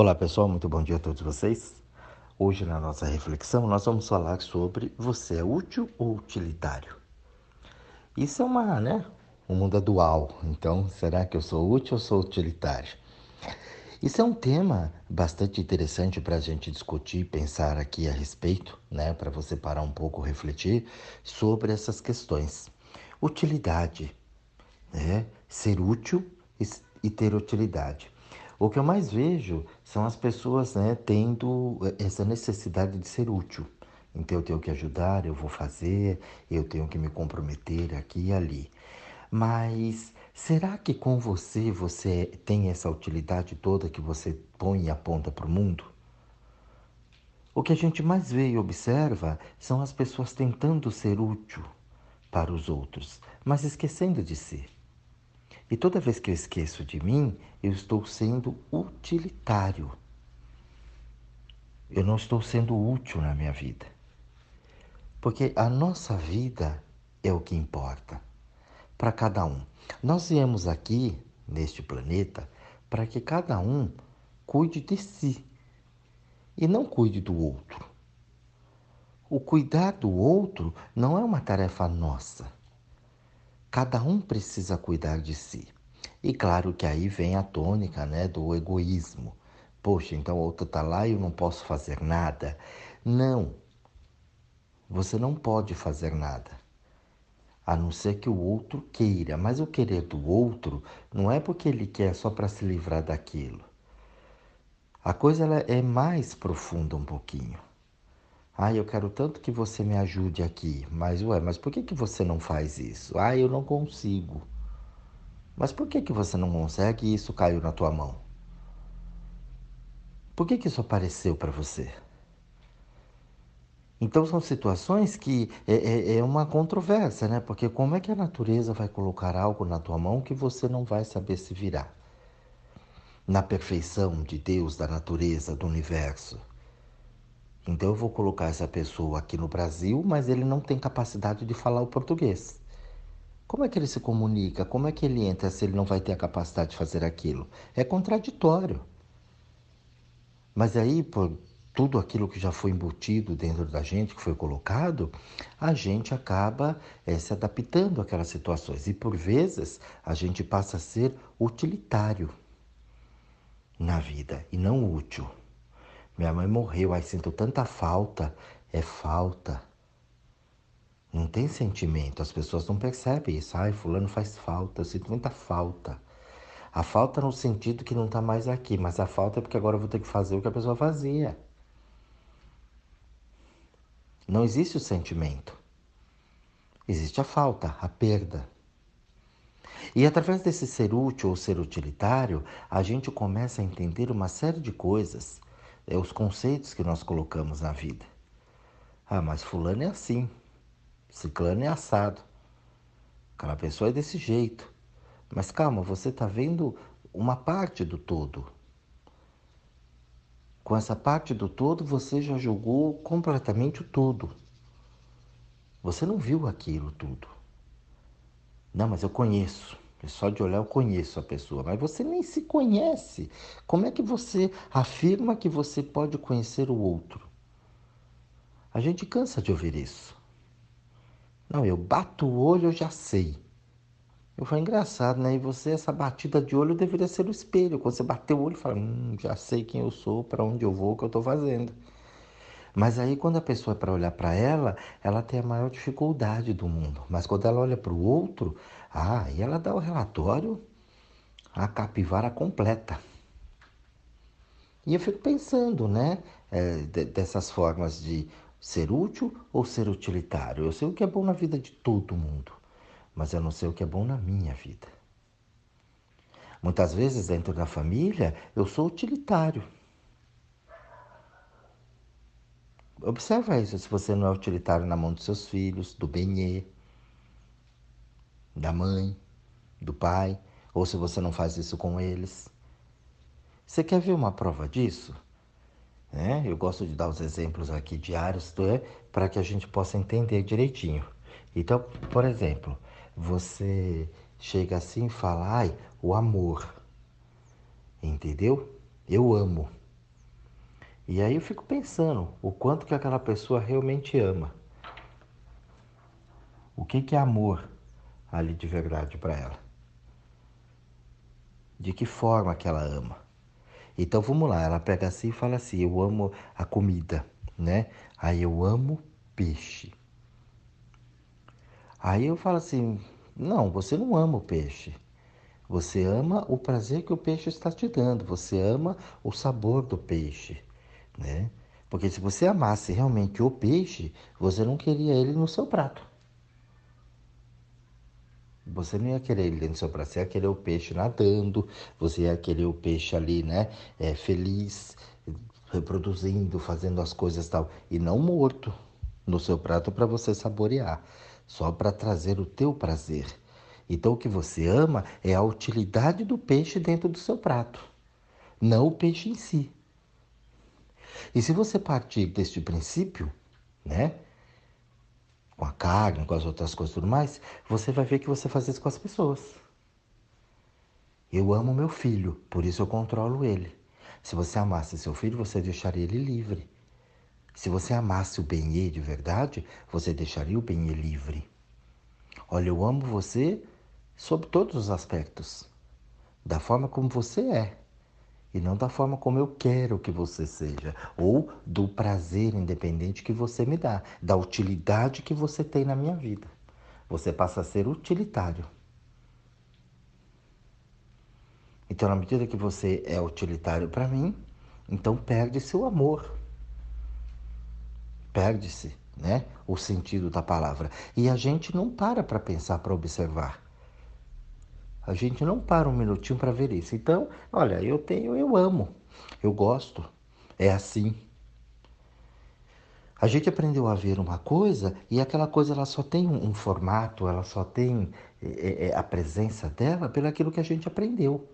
Olá pessoal, muito bom dia a todos vocês. Hoje na nossa reflexão nós vamos falar sobre você é útil ou utilitário. Isso é uma, né, um mundo dual. Então, será que eu sou útil ou sou utilitário? Isso é um tema bastante interessante para a gente discutir, pensar aqui a respeito, né, para você parar um pouco, refletir sobre essas questões. Utilidade, né, ser útil e ter utilidade. O que eu mais vejo são as pessoas né, tendo essa necessidade de ser útil. Então eu tenho que ajudar, eu vou fazer, eu tenho que me comprometer aqui e ali. Mas será que com você você tem essa utilidade toda que você põe e aponta para o mundo? O que a gente mais vê e observa são as pessoas tentando ser útil para os outros, mas esquecendo de si. E toda vez que eu esqueço de mim, eu estou sendo utilitário. Eu não estou sendo útil na minha vida. Porque a nossa vida é o que importa para cada um. Nós viemos aqui, neste planeta, para que cada um cuide de si e não cuide do outro. O cuidar do outro não é uma tarefa nossa. Cada um precisa cuidar de si. E claro que aí vem a tônica né, do egoísmo. Poxa, então o outro está lá e eu não posso fazer nada. Não. Você não pode fazer nada. A não ser que o outro queira. Mas o querer do outro não é porque ele quer só para se livrar daquilo. A coisa ela é mais profunda um pouquinho. Ah, eu quero tanto que você me ajude aqui. Mas, ué, mas por que, que você não faz isso? Ah, eu não consigo. Mas por que, que você não consegue e isso caiu na tua mão? Por que, que isso apareceu para você? Então são situações que é, é, é, uma controvérsia, né? Porque como é que a natureza vai colocar algo na tua mão que você não vai saber se virar? Na perfeição de Deus, da natureza, do universo. Então eu vou colocar essa pessoa aqui no Brasil, mas ele não tem capacidade de falar o português. Como é que ele se comunica? Como é que ele entra se ele não vai ter a capacidade de fazer aquilo? É contraditório. Mas aí, por tudo aquilo que já foi embutido dentro da gente, que foi colocado, a gente acaba é, se adaptando àquelas situações. E por vezes a gente passa a ser utilitário na vida e não útil. Minha mãe morreu, ai sinto tanta falta. É falta. Não tem sentimento, as pessoas não percebem isso. Ai, fulano faz falta, eu sinto muita falta. A falta no sentido que não está mais aqui, mas a falta é porque agora eu vou ter que fazer o que a pessoa fazia. Não existe o sentimento. Existe a falta, a perda. E através desse ser útil ou ser utilitário, a gente começa a entender uma série de coisas é os conceitos que nós colocamos na vida. Ah, mas fulano é assim, ciclano é assado, aquela pessoa é desse jeito. Mas calma, você está vendo uma parte do todo. Com essa parte do todo, você já julgou completamente o todo. Você não viu aquilo tudo. Não, mas eu conheço. Só de olhar eu conheço a pessoa, mas você nem se conhece. Como é que você afirma que você pode conhecer o outro? A gente cansa de ouvir isso. Não, eu bato o olho, eu já sei. Eu falei, engraçado, né? E você, essa batida de olho deveria ser o espelho. Quando você bateu o olho, fala, hum, já sei quem eu sou, para onde eu vou, o que eu estou fazendo. Mas aí, quando a pessoa é para olhar para ela, ela tem a maior dificuldade do mundo. Mas quando ela olha para o outro, ah, e ela dá o relatório, a capivara completa. E eu fico pensando, né, é, dessas formas de ser útil ou ser utilitário. Eu sei o que é bom na vida de todo mundo, mas eu não sei o que é bom na minha vida. Muitas vezes, dentro da família, eu sou utilitário. Observa isso se você não é utilitário na mão dos seus filhos, do benê, da mãe, do pai, ou se você não faz isso com eles. Você quer ver uma prova disso? É, eu gosto de dar os exemplos aqui diários é, para que a gente possa entender direitinho. Então, por exemplo, você chega assim e fala, ai, o amor. Entendeu? Eu amo. E aí eu fico pensando o quanto que aquela pessoa realmente ama. O que, que é amor ali de verdade para ela? De que forma que ela ama? Então vamos lá, ela pega assim e fala assim: Eu amo a comida, né? Aí eu amo peixe. Aí eu falo assim: Não, você não ama o peixe. Você ama o prazer que o peixe está te dando, você ama o sabor do peixe, né? Porque se você amasse realmente o peixe, você não queria ele no seu prato. Você não ia querer ele dentro do seu prato, você ia querer o peixe nadando, você ia querer o peixe ali, né? É, feliz, reproduzindo, fazendo as coisas tal. E não morto no seu prato para você saborear, só para trazer o teu prazer. Então o que você ama é a utilidade do peixe dentro do seu prato, não o peixe em si. E se você partir deste princípio, né? Com a carne, com as outras coisas tudo mais, você vai ver que você faz isso com as pessoas. Eu amo meu filho, por isso eu controlo ele. Se você amasse seu filho, você deixaria ele livre. Se você amasse o Benê de verdade, você deixaria o Benê livre. Olha, eu amo você sob todos os aspectos, da forma como você é e não da forma como eu quero que você seja, ou do prazer independente que você me dá, da utilidade que você tem na minha vida. Você passa a ser utilitário. Então, na medida que você é utilitário para mim, então perde-se o amor. Perde-se, né, o sentido da palavra. E a gente não para para pensar, para observar. A gente não para um minutinho para ver isso. Então, olha, eu tenho, eu amo, eu gosto, é assim. A gente aprendeu a ver uma coisa e aquela coisa ela só tem um, formato, ela só tem é, é, a presença dela pelo aquilo que a gente aprendeu.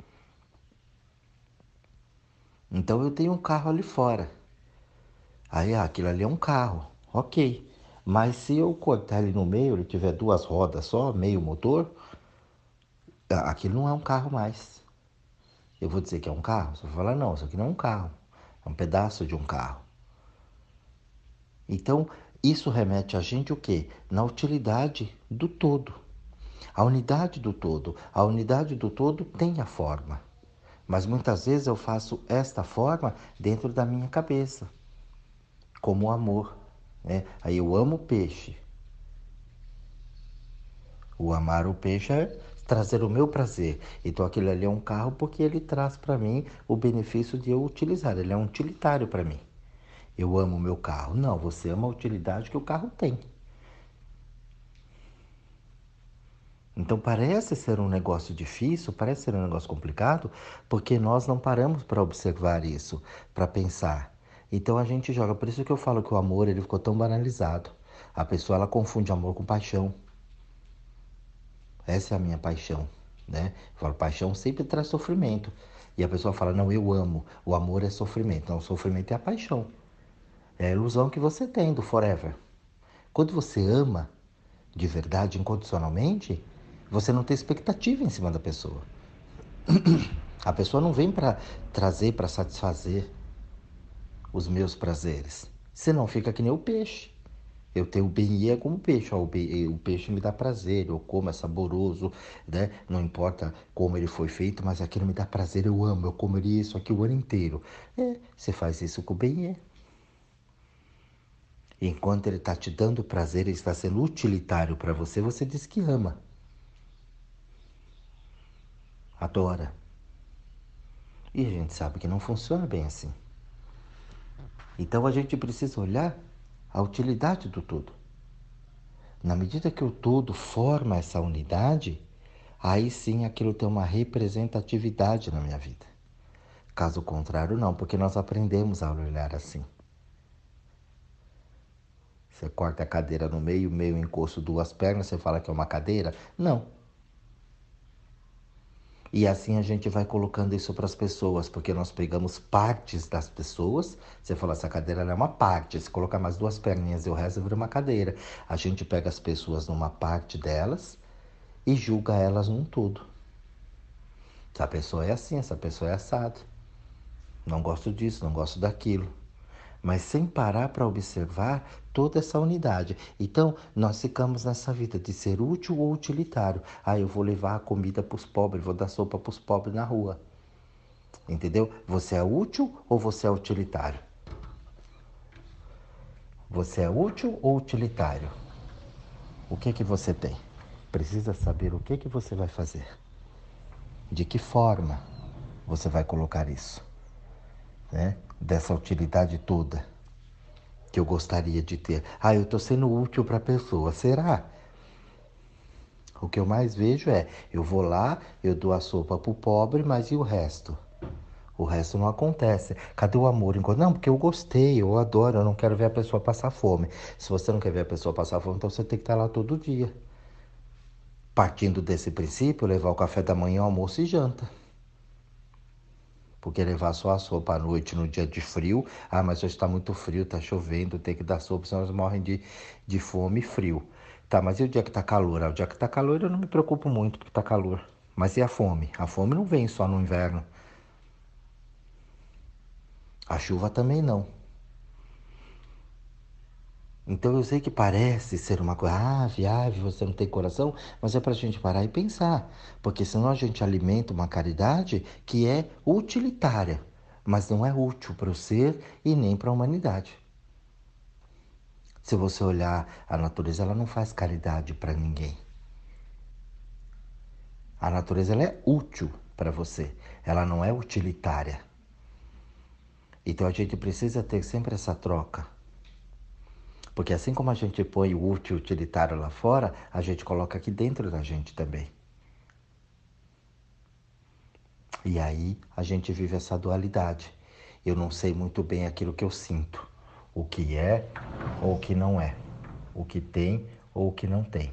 Então eu tenho um carro ali fora. Aí ah, aquilo ali é um carro, ok. Mas se eu cortar ele no meio, ele tiver duas rodas só, meio motor, aquilo não é um carro mais. Eu vou dizer que é um carro? Você vai falar, não, isso aqui não é um carro. É um pedaço de um carro. Então, isso remete a gente o quê? Na utilidade do todo. A unidade do todo. A unidade do todo tem a forma. Mas muitas vezes eu faço esta forma dentro da minha cabeça, como o amor. Né? Aí eu amo o peixe. O amar o peixe é trazer o meu prazer. Então aquele ali é um carro porque ele traz para mim o benefício de eu utilizar. Ele é um utilitário para mim. Eu amo o meu carro. Não, você ama a utilidade que o carro tem. Então parece ser um negócio difícil, parece ser um negócio complicado, porque nós não paramos para observar isso, para pensar. Então a gente joga, por isso que eu falo que o amor ele ficou tão banalizado. A pessoa ela confunde amor com paixão. Essa é a minha paixão, né? Eu falo, paixão sempre traz sofrimento. E a pessoa fala, não, eu amo. O amor é sofrimento. Não, o sofrimento é a paixão. É a ilusão que você tem do forever. Quando você ama de verdade, incondicionalmente, você não tem expectativa em cima da pessoa. A pessoa não vem para trazer, para satisfazer os meus prazeres. Senão fica que nem o peixe. Eu tenho o bem é como peixe. Ó, o, bem, o peixe me dá prazer, eu como, é saboroso, né? Não importa como ele foi feito, mas aquilo me dá prazer, eu amo, eu comeria isso aqui o ano inteiro. É, você faz isso com o bem é. Enquanto ele está te dando prazer, ele está sendo utilitário para você, você diz que ama. Adora. E a gente sabe que não funciona bem assim. Então a gente precisa olhar a utilidade do todo. Na medida que o todo forma essa unidade, aí sim aquilo tem uma representatividade na minha vida. Caso contrário, não, porque nós aprendemos a olhar assim. Você corta a cadeira no meio, meio encosto, duas pernas, você fala que é uma cadeira? Não. E assim a gente vai colocando isso para as pessoas, porque nós pegamos partes das pessoas. Você fala, essa cadeira é uma parte. Se colocar mais duas perninhas e o resto vira uma cadeira. A gente pega as pessoas numa parte delas e julga elas num todo. Essa pessoa é assim, essa pessoa é assado. Não gosto disso, não gosto daquilo. Mas sem parar para observar toda essa unidade. Então, nós ficamos nessa vida de ser útil ou utilitário. Ah, eu vou levar a comida para os pobres, vou dar sopa para os pobres na rua. Entendeu? Você é útil ou você é utilitário? Você é útil ou utilitário? O que que você tem? Precisa saber o que que você vai fazer. De que forma você vai colocar isso? Né? Dessa utilidade toda que eu gostaria de ter. Ah, eu estou sendo útil para a pessoa. Será? O que eu mais vejo é, eu vou lá, eu dou a sopa para o pobre, mas e o resto? O resto não acontece. Cadê o amor? Não, porque eu gostei, eu adoro, eu não quero ver a pessoa passar fome. Se você não quer ver a pessoa passar fome, então você tem que estar lá todo dia. Partindo desse princípio, levar o café da manhã, almoço e janta. Porque levar só a sopa à noite no dia de frio, ah, mas hoje está muito frio, está chovendo, tem que dar sopa, senão eles morrem de, de fome e frio. Tá, mas e o dia que está calor? Ah, o dia que está calor eu não me preocupo muito porque está calor. Mas e a fome? A fome não vem só no inverno. A chuva também não. Então eu sei que parece ser uma coisa, ah, viagem, você não tem coração, mas é para a gente parar e pensar, porque senão a gente alimenta uma caridade que é utilitária, mas não é útil para o ser e nem para a humanidade. Se você olhar a natureza, ela não faz caridade para ninguém. A natureza ela é útil para você, ela não é utilitária. Então a gente precisa ter sempre essa troca. Porque assim como a gente põe o útil utilitário lá fora, a gente coloca aqui dentro da gente também. E aí a gente vive essa dualidade. Eu não sei muito bem aquilo que eu sinto, o que é ou o que não é, o que tem ou o que não tem.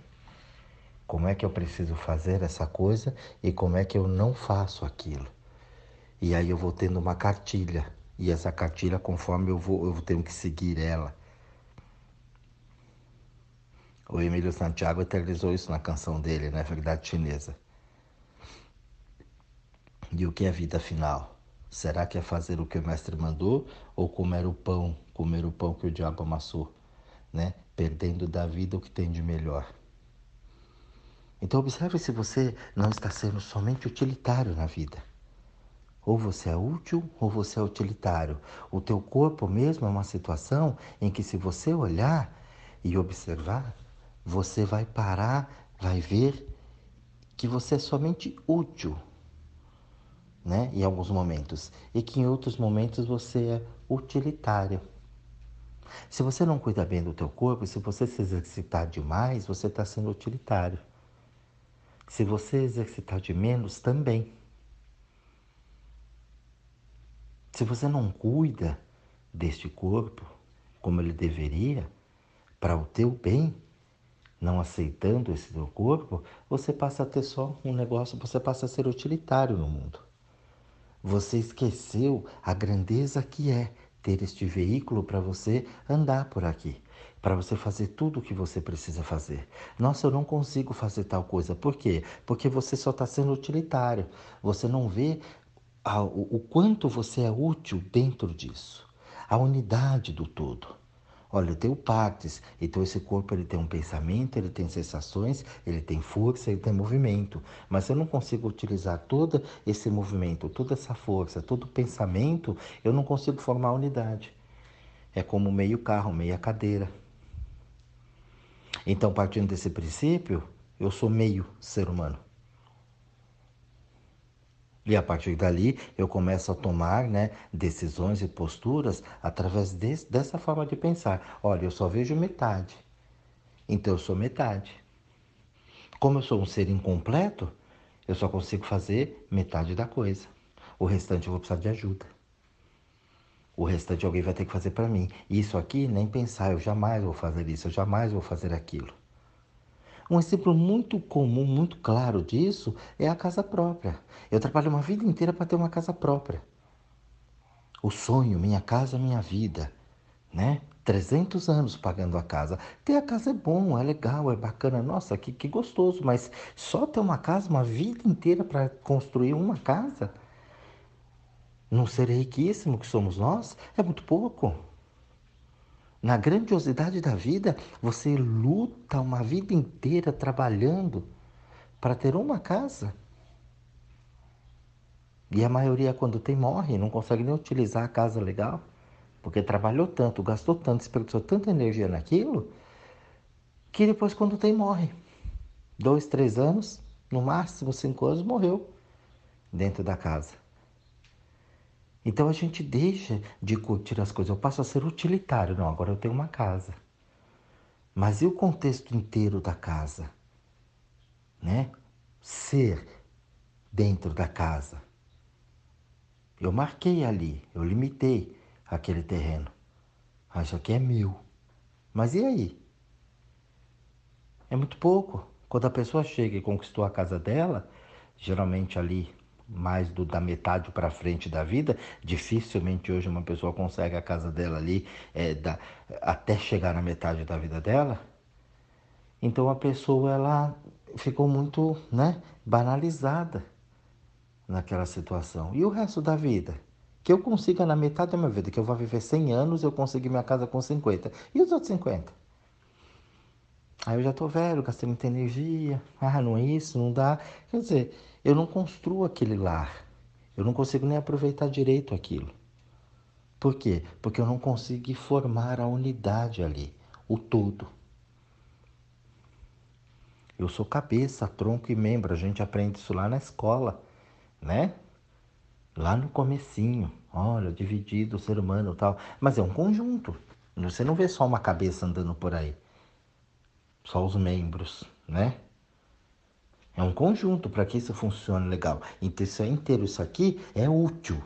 Como é que eu preciso fazer essa coisa e como é que eu não faço aquilo. E aí eu vou tendo uma cartilha e essa cartilha, conforme eu vou, eu tenho que seguir ela. O Emílio Santiago eternizou isso na canção dele, né? Verdade Chinesa. E o que é vida final? Será que é fazer o que o mestre mandou ou comer o pão, comer o pão que o diabo amassou, né? Perdendo da vida o que tem de melhor. Então observe se você não está sendo somente utilitário na vida. Ou você é útil ou você é utilitário. O teu corpo mesmo é uma situação em que se você olhar e observar, você vai parar, vai ver que você é somente útil, né? Em alguns momentos, e que em outros momentos você é utilitário. Se você não cuida bem do teu corpo, se você se exercitar demais, você está sendo utilitário. Se você exercitar de menos, também. Se você não cuida deste corpo como ele deveria, para o teu bem, não aceitando esse teu corpo, você passa a ter só um negócio, você passa a ser utilitário no mundo. Você esqueceu a grandeza que é ter este veículo para você andar por aqui, para você fazer tudo o que você precisa fazer. Nossa, eu não consigo fazer tal coisa. Por quê? Porque você só está sendo utilitário. Você não vê o quanto você é útil dentro disso, a unidade do todo. Olha, eu tenho partes, então esse corpo ele tem um pensamento, ele tem sensações, ele tem força, ele tem movimento. Mas eu não consigo utilizar todo esse movimento, toda essa força, todo o pensamento, eu não consigo formar a unidade. É como meio carro, meia cadeira. Então, partindo desse princípio, eu sou meio ser humano. E a partir dali eu começo a tomar né, decisões e posturas através dessa forma de pensar. Olha, eu só vejo metade, então eu sou metade. Como eu sou um ser incompleto, eu só consigo fazer metade da coisa. O restante eu vou precisar de ajuda. O restante alguém vai ter que fazer para mim. Isso aqui, nem pensar, eu jamais vou fazer isso, eu jamais vou fazer aquilo. Um exemplo muito comum, muito claro disso é a casa própria. Eu trabalho uma vida inteira para ter uma casa própria. O sonho, minha casa, minha vida, né? 300 anos pagando a casa. Ter a casa é bom, é legal, é bacana. Nossa, que, que gostoso, mas só ter uma casa, uma vida inteira para construir uma casa, num ser riquíssimo que somos nós, é muito pouco. Na grandiosidade da vida, você luta uma vida inteira trabalhando para ter uma casa. E a maioria, quando tem, morre, não consegue nem utilizar a casa legal, porque trabalhou tanto, gastou tanto, desperdiçou tanta energia naquilo, que depois, quando tem, morre. Dois, três anos, no máximo cinco anos, morreu dentro da casa. Então a gente deixa de curtir as coisas. Eu passo a ser utilitário. Não, agora eu tenho uma casa. Mas e o contexto inteiro da casa? Né? Ser dentro da casa. Eu marquei ali, eu limitei aquele terreno. Ah, isso aqui é meu. Mas e aí? É muito pouco. Quando a pessoa chega e conquistou a casa dela, geralmente ali mais do, da metade para frente da vida, dificilmente hoje uma pessoa consegue a casa dela ali é, da, até chegar na metade da vida dela. Então a pessoa ela ficou muito né, banalizada naquela situação. E o resto da vida? Que eu consiga na metade da minha vida, que eu vou viver 100 anos, eu consegui minha casa com 50. E os outros 50? Aí eu já tô velho, gastei muita energia. Ah, não é isso, não dá. Quer dizer, eu não construo aquele lar. Eu não consigo nem aproveitar direito aquilo. Por quê? Porque eu não consigo formar a unidade ali, o todo. Eu sou cabeça, tronco e membro. A gente aprende isso lá na escola, né? Lá no comecinho. Olha, dividido o ser humano tal. Mas é um conjunto. Você não vê só uma cabeça andando por aí. Só os membros, né? É um conjunto para que isso funcione legal. Então, isso é inteiro, isso aqui é útil.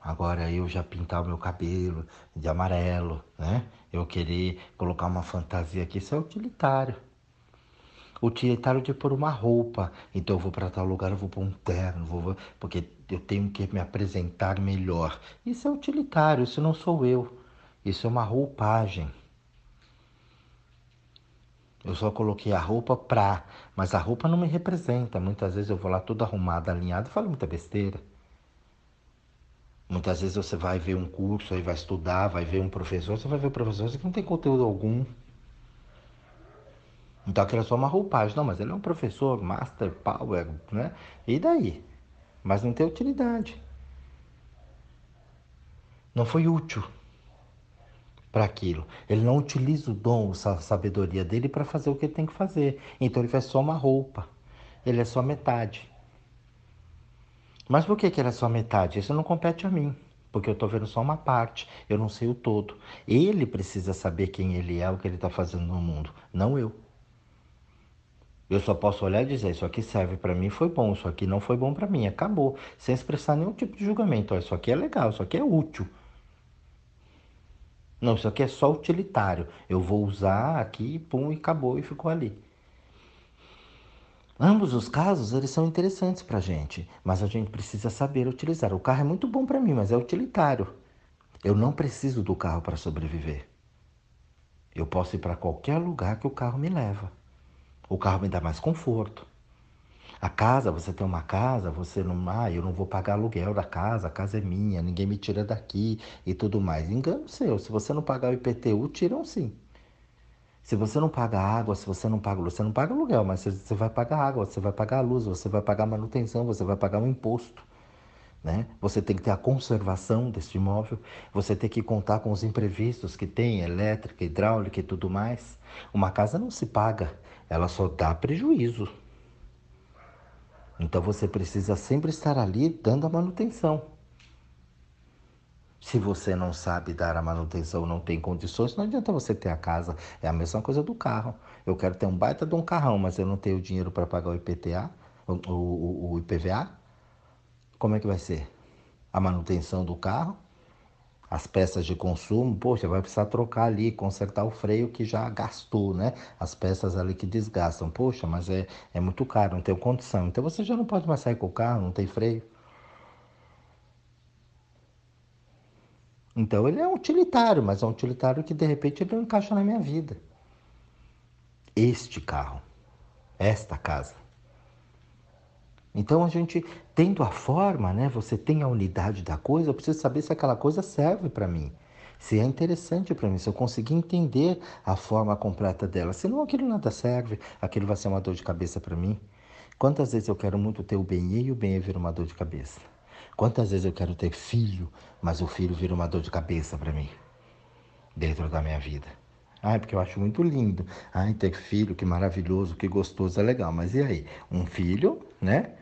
Agora eu já pintar o meu cabelo de amarelo, né? Eu querer colocar uma fantasia aqui, isso é utilitário. Utilitário de pôr uma roupa. Então eu vou para tal lugar, eu vou pôr um terno, vou, porque eu tenho que me apresentar melhor. Isso é utilitário, isso não sou eu. Isso é uma roupagem. Eu só coloquei a roupa pra, mas a roupa não me representa. Muitas vezes eu vou lá toda arrumada, alinhada e falo muita besteira. Muitas vezes você vai ver um curso, aí vai estudar, vai ver um professor, você vai ver o professor que não tem conteúdo algum. Então aquilo é só uma roupagem. Não, mas ele é um professor, master, power, né? E daí? Mas não tem utilidade. Não foi útil para aquilo. Ele não utiliza o dom, a sabedoria dele para fazer o que ele tem que fazer. Então ele faz só uma roupa. Ele é só metade. Mas por que, que ele é só metade? Isso não compete a mim. Porque eu estou vendo só uma parte, eu não sei o todo. Ele precisa saber quem ele é, o que ele está fazendo no mundo, não eu. Eu só posso olhar e dizer: Isso aqui serve para mim, foi bom, isso aqui não foi bom para mim, acabou. Sem expressar nenhum tipo de julgamento. isso aqui é legal, isso aqui é útil. Não, isso aqui é só utilitário. Eu vou usar aqui, pum, e acabou e ficou ali. Ambos os casos, eles são interessantes para a gente, mas a gente precisa saber utilizar. O carro é muito bom para mim, mas é utilitário. Eu não preciso do carro para sobreviver. Eu posso ir para qualquer lugar que o carro me leva. O carro me dá mais conforto. A casa, você tem uma casa, você não. Ah, eu não vou pagar aluguel da casa, a casa é minha, ninguém me tira daqui e tudo mais. Engano seu. Se você não pagar o IPTU, tiram sim. Se você não paga água, se você não paga você não paga aluguel, mas você vai pagar água, você vai pagar a luz, você vai pagar manutenção, você vai pagar um imposto. Né? Você tem que ter a conservação deste imóvel, você tem que contar com os imprevistos que tem, elétrica, hidráulica e tudo mais. Uma casa não se paga, ela só dá prejuízo. Então você precisa sempre estar ali dando a manutenção. Se você não sabe dar a manutenção, não tem condições, não adianta você ter a casa. É a mesma coisa do carro. Eu quero ter um baita de um carrão, mas eu não tenho dinheiro para pagar o IPTA, o, o, o IPVA. Como é que vai ser? A manutenção do carro? As peças de consumo, poxa, vai precisar trocar ali, consertar o freio que já gastou, né? As peças ali que desgastam, poxa, mas é, é muito caro, não tem condição. Então você já não pode mais sair com o carro, não tem freio. Então ele é um utilitário, mas é um utilitário que de repente ele não encaixa na minha vida. Este carro, esta casa. Então a gente tendo a forma, né? Você tem a unidade da coisa, eu preciso saber se aquela coisa serve para mim. se é interessante para mim, se eu conseguir entender a forma completa dela. Senão aquilo nada serve, aquilo vai ser uma dor de cabeça para mim. Quantas vezes eu quero muito ter o bem e o bem vira uma dor de cabeça? Quantas vezes eu quero ter filho, mas o filho vira uma dor de cabeça para mim, dentro da minha vida? Ai, porque eu acho muito lindo. Ai, ter filho, que maravilhoso, que gostoso, é legal. Mas e aí? Um filho, né?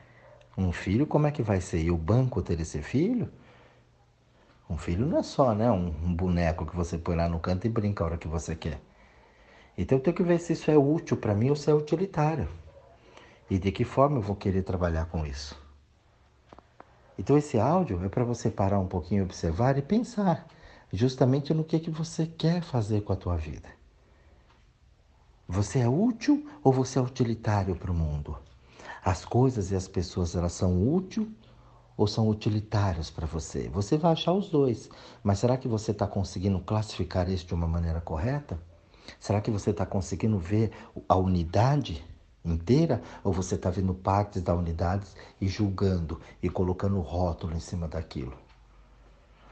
Um filho, como é que vai ser? E o banco ter esse filho? Um filho não é só, né? Um, boneco que você põe lá no canto e brinca a hora que você quer. Então eu tenho que ver se isso é útil para mim ou se é utilitário. E de que forma eu vou querer trabalhar com isso. Então esse áudio é para você parar um pouquinho, observar e pensar justamente no que, que você quer fazer com a tua vida. Você é útil ou você é utilitário para o mundo? As coisas e as pessoas elas são úteis ou são utilitários para você? Você vai achar os dois, mas será que você está conseguindo classificar isso de uma maneira correta? Será que você está conseguindo ver a unidade inteira ou você está vendo partes da unidade e julgando e colocando rótulo em cima daquilo?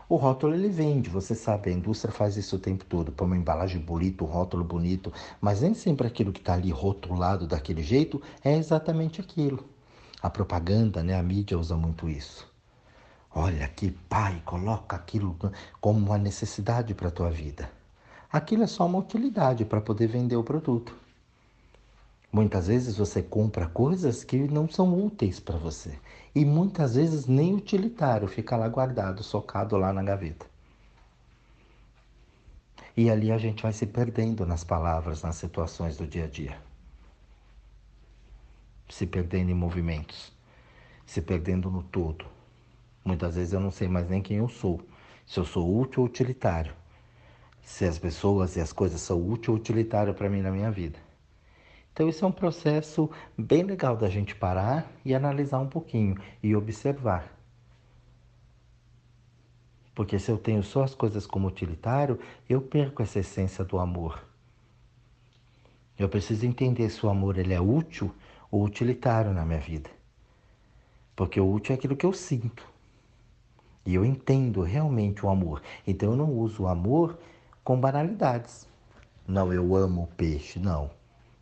O rótulo ele vende, você sabe, a indústria faz isso o tempo todo, põe uma embalagem bonita, um rótulo bonito, mas nem sempre aquilo que está ali rotulado daquele jeito é exatamente aquilo. A propaganda, né, a mídia usa muito isso. Olha que pai, coloca aquilo como uma necessidade para a tua vida. Aquilo é só uma utilidade para poder vender o produto. Muitas vezes você compra coisas que não são úteis para você. E muitas vezes nem utilitário, fica lá guardado, socado lá na gaveta. E ali a gente vai se perdendo nas palavras, nas situações do dia a dia. Se perdendo em movimentos, se perdendo no todo. Muitas vezes eu não sei mais nem quem eu sou, se eu sou útil ou utilitário, se as pessoas e as coisas são útil ou utilitário para mim na minha vida. Então, isso é um processo bem legal da gente parar e analisar um pouquinho e observar. Porque se eu tenho só as coisas como utilitário, eu perco essa essência do amor. Eu preciso entender se o amor ele é útil ou utilitário na minha vida. Porque o útil é aquilo que eu sinto. E eu entendo realmente o amor. Então eu não uso o amor com banalidades. Não, eu amo o peixe. Não.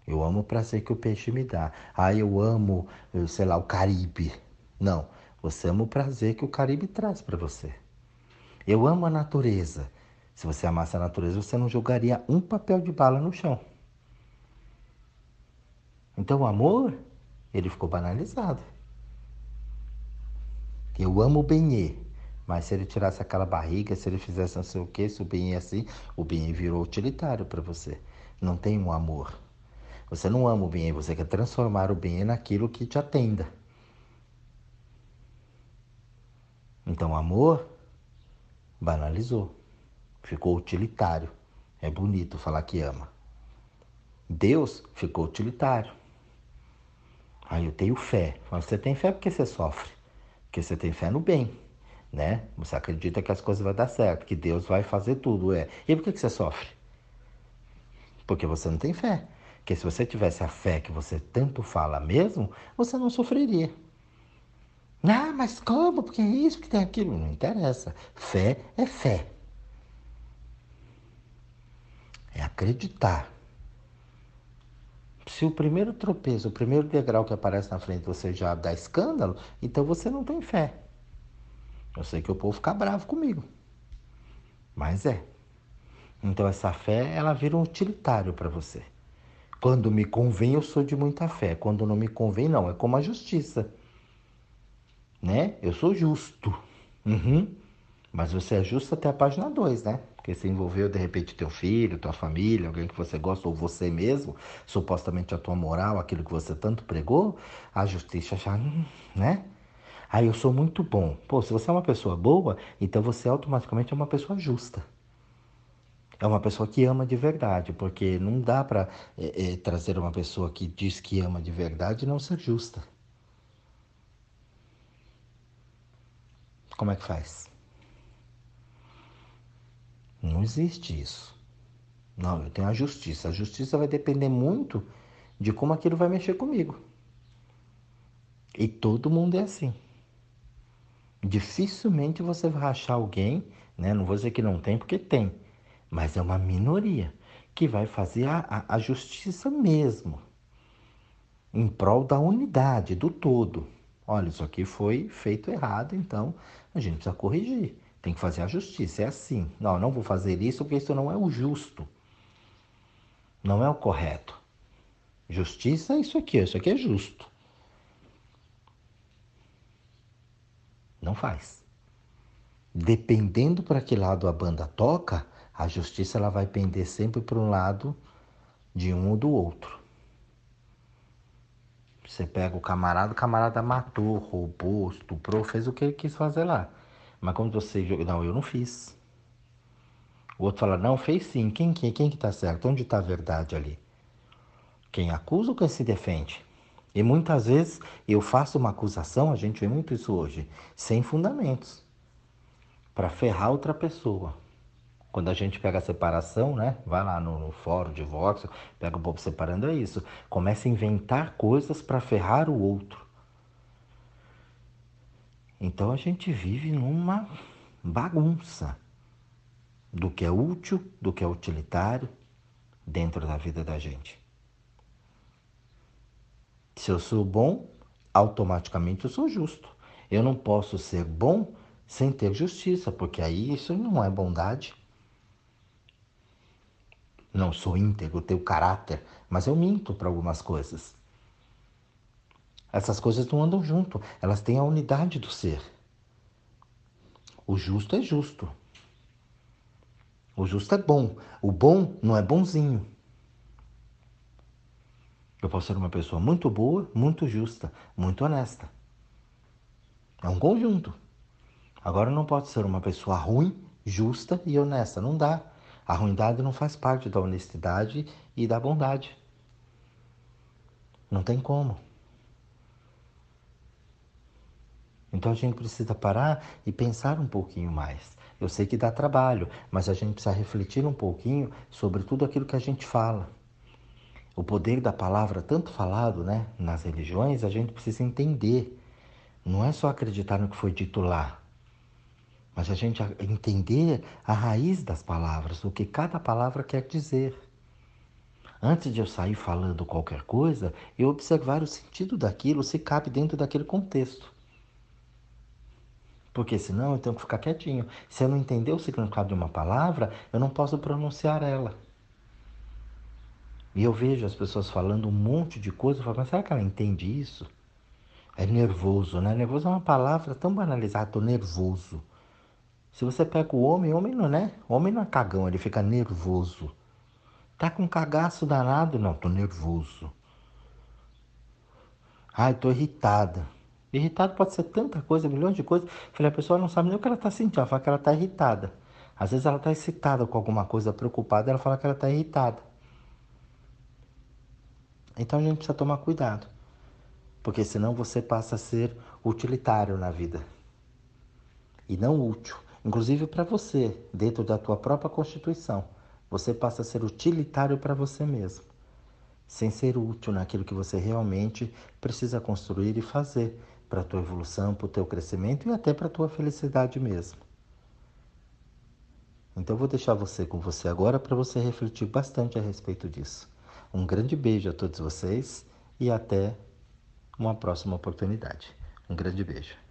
Eu amo o prazer que o peixe me dá. Ah, eu amo, sei lá, o Caribe. Não, você ama o prazer que o Caribe traz para você. Eu amo a natureza. Se você amasse a natureza, você não jogaria um papel de bala no chão. Então o amor, ele ficou banalizado. Eu amo o benê, mas se ele tirasse aquela barriga, se ele fizesse não sei o que, se o benê é assim, o benê virou utilitário para você. Não tem um amor. Você não ama o bem, você quer transformar o bem naquilo que te atenda. Então, amor banalizou, ficou utilitário. É bonito falar que ama. Deus ficou utilitário. Aí eu tenho fé. Você tem fé porque você sofre. Porque você tem fé no bem, né? Você acredita que as coisas vão dar certo, que Deus vai fazer tudo, é. E por que você sofre? Porque você não tem fé. Porque se você tivesse a fé que você tanto fala mesmo, você não sofreria. Ah, mas como? Porque é isso, que tem aquilo. Não interessa. Fé é fé. É acreditar. Se o primeiro tropeço, o primeiro degrau que aparece na frente você já dá escândalo, então você não tem fé. Eu sei que o povo fica bravo comigo. Mas é. Então essa fé, ela vira um utilitário para você. Quando me convém, eu sou de muita fé. Quando não me convém, não. É como a justiça. Né? Eu sou justo. Uhum. Mas você é justo até a página 2, né? Porque você envolveu, de repente, teu filho, tua família, alguém que você gosta, ou você mesmo, supostamente a tua moral, aquilo que você tanto pregou, a justiça já, hum, né? Aí eu sou muito bom. Pô, se você é uma pessoa boa, então você automaticamente é uma pessoa justa. É uma pessoa que ama de verdade, porque não dá para é, é, trazer uma pessoa que diz que ama de verdade e não ser justa. Como é que faz? Não existe isso. Não, eu tenho a justiça. A justiça vai depender muito de como aquilo vai mexer comigo. E todo mundo é assim. Dificilmente você vai achar alguém, né? não vou dizer que não tem, porque tem, mas é uma minoria que vai fazer a, a, a justiça mesmo, em prol da unidade, do todo. Olha, isso aqui foi feito errado, então a gente precisa corrigir. Tem que fazer a justiça, é assim. Não, não vou fazer isso porque isso não é o justo. Não é o correto. Justiça é isso aqui, isso aqui é justo. Não faz. Dependendo para que lado a banda toca, a justiça ela vai pender sempre para um lado de um ou do outro. Você pega o camarada, o camarada matou, roubou, estuprou, fez o que ele quis fazer lá. Mas quando você não, eu não fiz. O outro fala, não, fez sim. Quem quem quem que tá certo? Onde está a verdade ali? Quem acusa ou quem se defende? E muitas vezes eu faço uma acusação, a gente vê muito isso hoje, sem fundamentos, para ferrar outra pessoa. Quando a gente pega a separação, né? Vai lá no, no fórum, divórcio, pega o povo separando, é isso. Começa a inventar coisas para ferrar o outro. Então a gente vive numa bagunça do que é útil, do que é utilitário dentro da vida da gente. Se eu sou bom, automaticamente eu sou justo. Eu não posso ser bom sem ter justiça, porque aí isso não é bondade. Não sou íntegro, tenho caráter, mas eu minto para algumas coisas. Essas coisas não andam junto, elas têm a unidade do ser. O justo é justo. O justo é bom. O bom não é bonzinho. Eu posso ser uma pessoa muito boa, muito justa, muito honesta. É um conjunto. Agora não pode ser uma pessoa ruim, justa e honesta. Não dá. A ruindade não faz parte da honestidade e da bondade. Não tem como. Então a gente precisa parar e pensar um pouquinho mais. Eu sei que dá trabalho, mas a gente precisa refletir um pouquinho sobre tudo aquilo que a gente fala o poder da palavra tanto falado né, nas religiões, a gente precisa entender. Não é só acreditar no que foi dito lá, mas a gente entender a raiz das palavras, o que cada palavra quer dizer. Antes de eu sair falando qualquer coisa, eu observar o sentido daquilo, se cabe dentro daquele contexto. Porque senão eu tenho que ficar quietinho. Se eu não entender o significado de uma palavra, eu não posso pronunciar ela. E eu vejo as pessoas falando um monte de coisa, eu falo, mas será que ela entende isso? É nervoso, né? Nervoso é uma palavra tão banalizada, tô nervoso. Se você pega o homem, homem não é, homem não é cagão, ele fica nervoso. Tá com cagaço danado? Não, tô nervoso. Ai, tô irritada. Irritado pode ser tanta coisa, milhões de coisas. Falei, a pessoa não sabe nem o que ela tá sentindo, ela fala que ela tá irritada. Às vezes ela tá excitada com alguma coisa, preocupada, ela fala que ela tá irritada. Então a gente precisa tomar cuidado, porque senão você passa a ser utilitário na vida e não útil. Inclusive para você, dentro da tua própria constituição, você passa a ser utilitário para você mesmo, sem ser útil naquilo que você realmente precisa construir e fazer para a tua evolução, para o teu crescimento e até para a tua felicidade mesmo. Então eu vou deixar você com você agora para você refletir bastante a respeito disso. Um grande beijo a todos vocês e até uma próxima oportunidade. Um grande beijo.